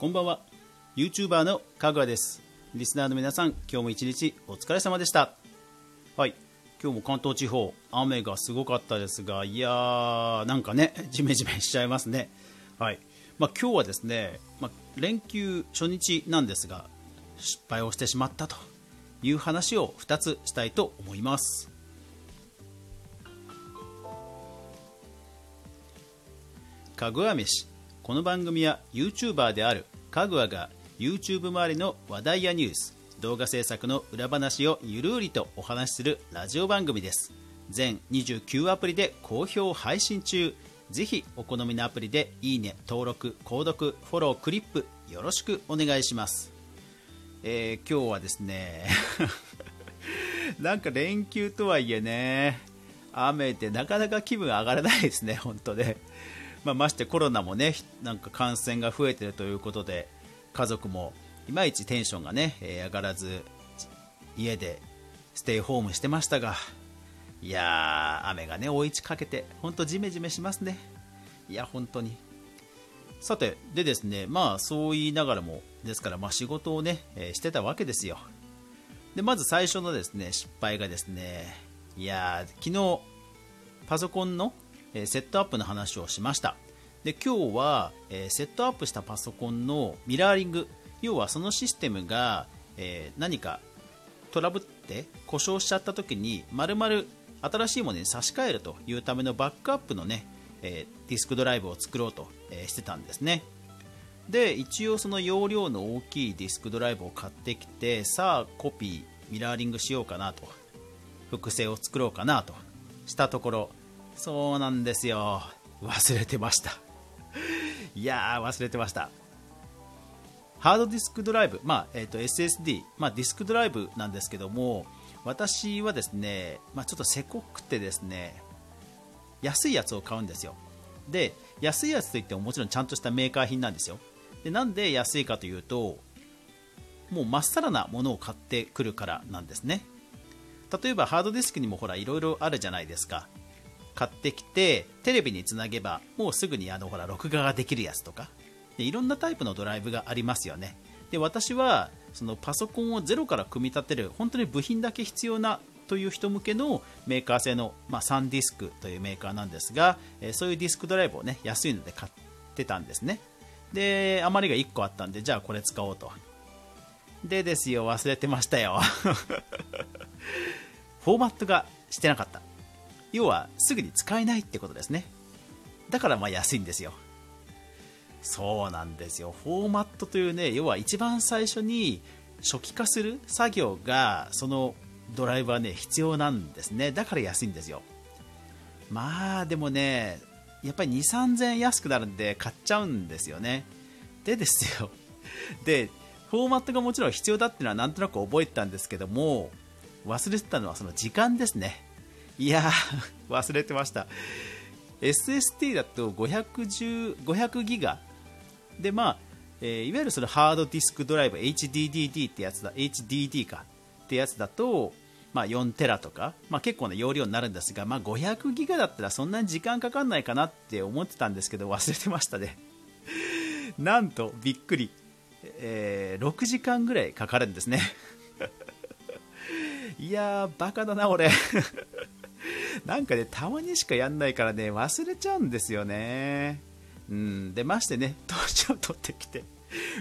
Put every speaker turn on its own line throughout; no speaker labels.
こんばんは。YouTuber のかぐわです。リスナーの皆さん今日も一日お疲れ様でした。はい。今日も関東地方雨がすごかったですがいやーなんかねジメジメしちゃいますね。はい。まあ、今日はですね、まあ、連休初日なんですが失敗をしてしまったという話を2つしたいと思います。かぐわ飯。この番組は YouTuber であるかぐわが YouTube 周りの話題やニュース動画制作の裏話をゆるりとお話しするラジオ番組です。全29アプリで好評配信中。ぜひお好みのアプリでいいね登録購読フォロークリップよろしくお願いします、えー、今日はですね なんか連休とはいえね雨でなかなか気分上がらないですね本当ね。まあ、ましてコロナもねなんか感染が増えてるということで家族もいまいちテンションがね、え、上がらず家でステイホームしてましたがいやー雨がね追い打ちかけて本当ジメジメしますね。いや本当に。さてでですねまあそう言いながらもですからまあ仕事をね、え、してたわけですよ。でまず最初のですね失敗がですねいや昨日パソコンのえセットアップの話をしました。で今日は、えセットアップしたパソコンのミラーリング。要はそのシステムが、え何かトラブって故障しちゃった時に丸々新しいものに差し替えるというためのバックアップのね、えディスクドライブを作ろうと、えしてたんですね。で一応その容量の大きいディスクドライブを買ってきてさあコピーミラーリングしようかなと。複製を作ろうかなと。したところそうなんですよ。忘れてました。いやー忘れてました。ハードディスクドライブ、まあえー、と SSD、まあ、ディスクドライブなんですけども私はですね、まあ、ちょっとせこくてですね安いやつを買うんですよ。で安いやつといってももちろんちゃんとしたメーカー品なんですよ。でなんで安いかというともうまっさらなものを買ってくるからなんですね。例えばハードディスクにもほらいろいろあるじゃないですか。買ってきてテレビにつなげばもうすぐにあのほら録画ができるやつとかでいろんなタイプのドライブがありますよね。で私はそのパソコンをゼロから組み立てる本当に部品だけ必要なという人向けのメーカー製の、まあ、サンディスクというメーカーなんですが、えそういうディスクドライブをね安いので買ってたんですね。で余りが1個あったんでじゃあこれ使おうと。でですよ忘れてましたよ。フォーマットがしてなかった。要はすぐに使えないってことですね。だからまあ安いんですよ。そうなんですよ。フォーマットというね要は一番最初に初期化する作業がそのドライブはね必要なんですね。だから安いんですよ。まあでもねやっぱり2 3000円安くなるんで買っちゃうんですよね。でですよ。でフォーマットがもちろん必要だっていうのはなんとなく覚えてたんですけども忘れてたのはその時間ですね。いや 忘れてました。SSD だと510 500ギガ。でまあ、えー、いわゆるそのハードディスクドライブ HDDD ってやつだ。HDD か。ってやつだとまあ、4テラとか、まあ、結構な容量になるんですが、まあ、500ギガだったらそんなに時間かかんないかなって思ってたんですけど忘れてましたね。なんとびっくり、えー、6時間ぐらいかかるんですね。いやーバカだな俺。なんかね、たまにしかやんないからね、忘れちゃうんですよね。うん、で、ましてね、年を取ってきて、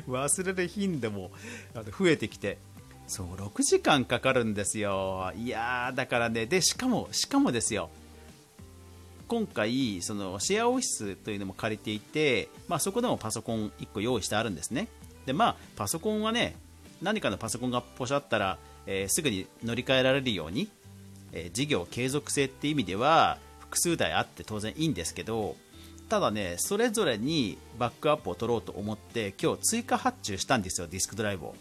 忘れる頻度も増えてきて、そう、6時間かかるんですよ。いやー、だからね、で、しかも、しかもですよ、今回、そのシェアオフィスというのも借りていて、まあ、そこでもパソコン1個用意してあるんですね。で、まあ、パソコンはね、何かのパソコンがポシャったら、えー、すぐに乗り換えられるように、え事業継続性って意味では複数台あって当然いいんですけどただねそれぞれにバックアップを取ろうと思って今日追加発注したんですよディスクドライブを。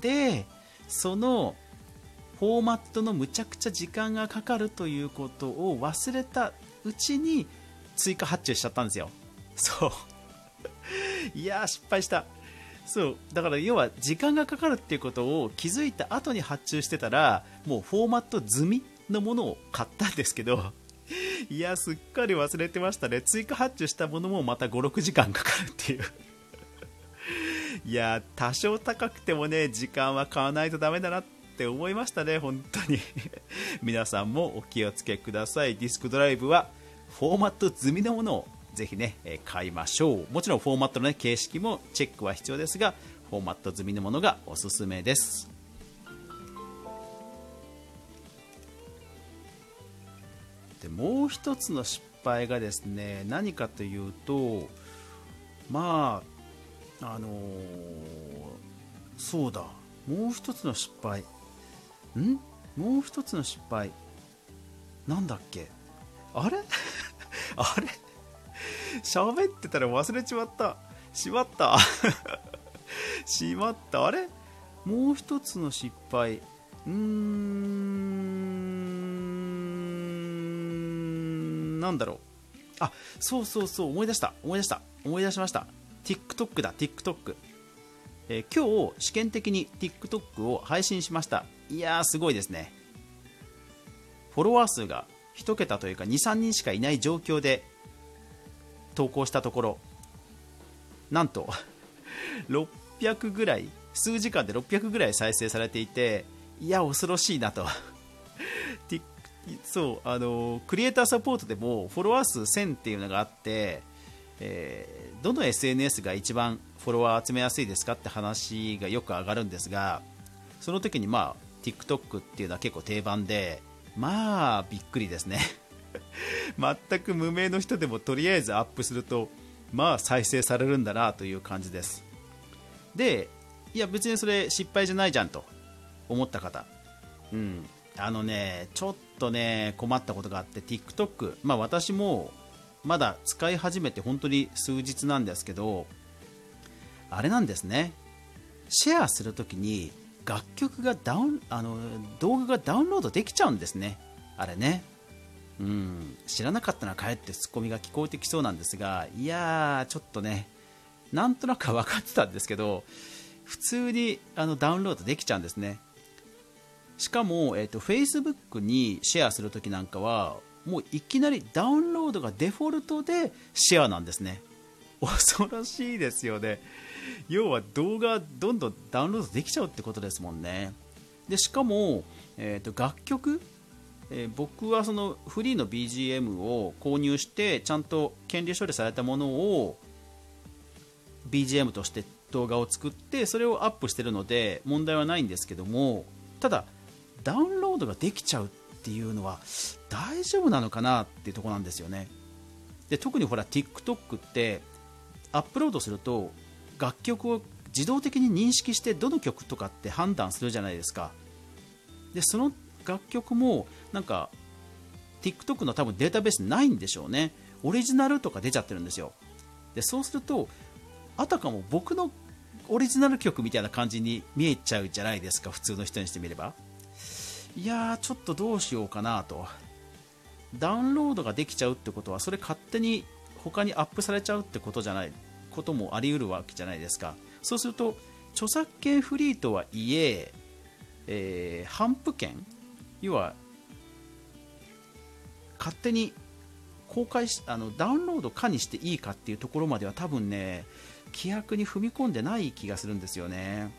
でそのフォーマットのむちゃくちゃ時間がかかるということを忘れたうちに追加発注しちゃったんですよ。そう。いやー失敗した。そう。だから要は時間がかかるっていうことを気づいた後に発注してたらもうフォーマット済みのものを買ったんですけど いやすっかり忘れてましたね。追加発注したものもまた56時間かかるっていう。いや多少高くてもね時間は買わないとダメだなって思いましたね。本当に。皆さんもお気をつけください。ディスクドライブはフォーマット済みのものをぜひね買いましょう。もちろんフォーマットの、ね、形式もチェックは必要ですがフォーマット済みのものがおすすめです。もう一つの失敗がですね何かというとまああのー、そうだもう一つの失敗。ん？もう一つの失敗。なんだっけ？あれ？あれ？喋ってたら忘れちまった。しまった。しまった。あれ？もう一つの失敗。うーん。なんだろう。あそうそうそう思い出した。思い出した。思い出しました。TikTok だ TikTok、えー、今日試験的に TikTok を配信しました。いやーすごいですね。フォロワー数が1桁というか23人しかいない状況で投稿したところ。なんと 600ぐらい数時間で600ぐらい再生されていていや恐ろしいなと。そうあのクリエイターサポートでもフォロワー数1000っていうのがあって、えー、どの SNS が一番フォロワー集めやすいですかって話がよく上がるんですがその時にまあ TikTok っていうのは結構定番でまあびっくりですね。全く無名の人でもとりあえずアップするとまあ再生されるんだなという感じです。でいや別にそれ失敗じゃないじゃんと思った方。うん。あのねちょっとね困ったことがあって TikTok まあ私もまだ使い始めて本当に数日なんですけどあれなんですね。シェアするときに楽曲がダウンあの動画がダウンロードできちゃうんですね。あれね。うん。知らなかったなかえってツッコミが聞こえてきそうなんですがいやーちょっとねなんとなく分かってたんですけど普通にあのダウンロードできちゃうんですね。しかも、えーと、Facebook にシェアするときなんかはもういきなりダウンロードがデフォルトでシェアなんですね。恐ろしいですよね。要は動画どんどんダウンロードできちゃうってことですもんね。でしかも、えーと、楽曲、えー、僕はそのフリーの BGM を購入してちゃんと権利処理されたものを BGM として動画を作ってそれをアップしてるので問題はないんですけどもただダウンロードができちゃうっていうのは大丈夫なのかなっていうとこなんですよね。で特にほら TikTok ってアップロードすると楽曲を自動的に認識してどの曲とかって判断するじゃないですか。でその楽曲もなんか TikTok の多分データベースないんでしょうね。オリジナルとか出ちゃってるんですよ。でそうするとあたかも僕のオリジナル曲みたいな感じに見えちゃうじゃないですか普通の人にしてみれば。いやーちょっとどうしようかなと。ダウンロードができちゃうってことはそれ勝手に他にアップされちゃうってことじゃないこともあり得るわけじゃないですか。そうすると著作権フリーとはいええー、反復権要は勝手に公開しあのダウンロード可にしていいかっていうところまでは多分ね規約に踏み込んでない気がするんですよね。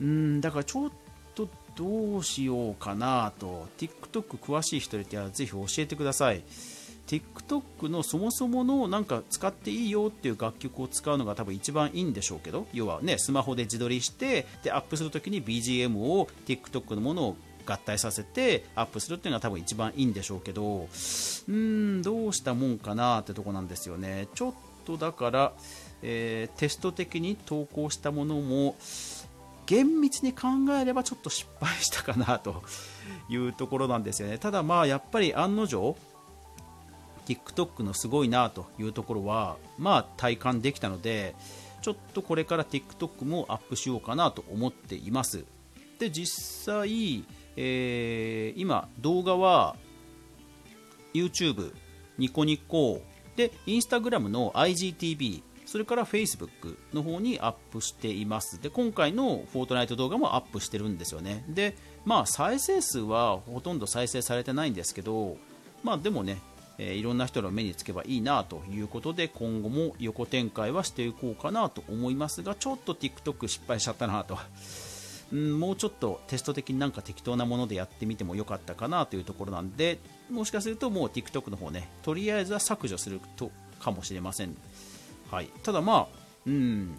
うんだからちょっとどうしようかなと。TikTok 詳しい人いたらぜひ教えてください。TikTok のそもそものなんか使っていいよっていう楽曲を使うのが多分一番いいんでしょうけど。要はねスマホで自撮りしてでアップするときに BGM を TikTok のものを合体させてアップするっていうのが多分一番いいんでしょうけど。うーんどうしたもんかなってとこなんですよね。ちょっとだから、えー、テスト的に投稿したものも厳密に考えればちょっと失敗したかなというところなんですよね。ただまあやっぱり案の定 TikTok のすごいなというところはまあ体感できたのでちょっとこれから TikTok もアップしようかなと思っています。で実際、えー、今動画は YouTube ニコニコで Instagram の IGTV それから Facebook の方にアップしています。で今回のフォートナイト動画もアップしてるんですよね。でまあ再生数はほとんど再生されてないんですけどまあでもねえー、いろんな人の目につけばいいなということで今後も横展開はしていこうかなと思いますがちょっと TikTok 失敗しちゃったなと。もうちょっとテスト的になんか適当なものでやってみてもよかったかなというところなんでもしかするともう TikTok の方ねとりあえずは削除するとかもしれません、はい、ただまあ、うん、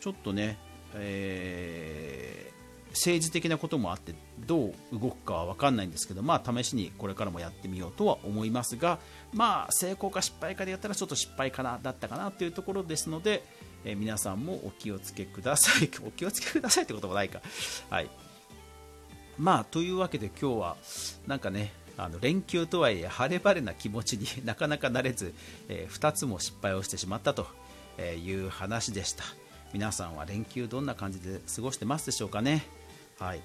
ちょっとね、えー、政治的なこともあってどう動くかは分かんないんですけど、まあ、試しにこれからもやってみようとは思いますが、まあ、成功か失敗かでやったらちょっと失敗かなだったかなというところですので、えー、皆さんもお気をつけください。お気をつけくださいってこともないか。はい。まあというわけで今日はなんかねあの連休とはいえ晴れ晴れな気持ちになかなかなれず、えー、2つも失敗をしてしまったと。いう話でした。皆さんは連休どんな感じで過ごしてますでしょうかね。はい。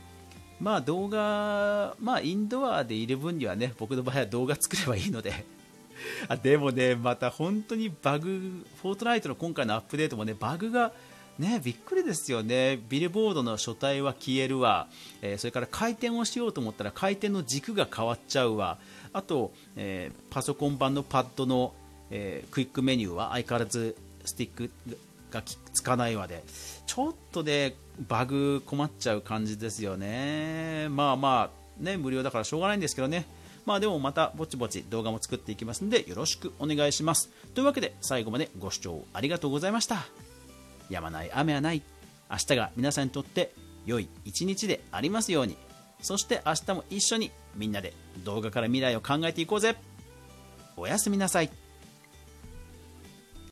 まあ動画、まあインドアでいる分にはね、僕の場合は動画作ればいいので。あでもね、また本当にバグ、フォートナイトの今回のアップデートもね、バグがね、びっくりですよね、ビルボードの書体は消えるわ、えー、それから回転をしようと思ったら回転の軸が変わっちゃうわ、あと、えー、パソコン版のパッドの、えー、クイックメニューは相変わらずスティックがつかないわで、ちょっとね、バグ困っちゃう感じですよね。まあまあ、ね、無料だからしょうがないんですけどね。まあでもまたぼちぼち動画も作っていきますのでよろしくお願いします。というわけで最後までご視聴ありがとうございました。やまない雨はない。明日が皆さんにとって良い一日でありますように。そして明日も一緒にみんなで動画から未来を考えていこうぜ。おやすみなさい。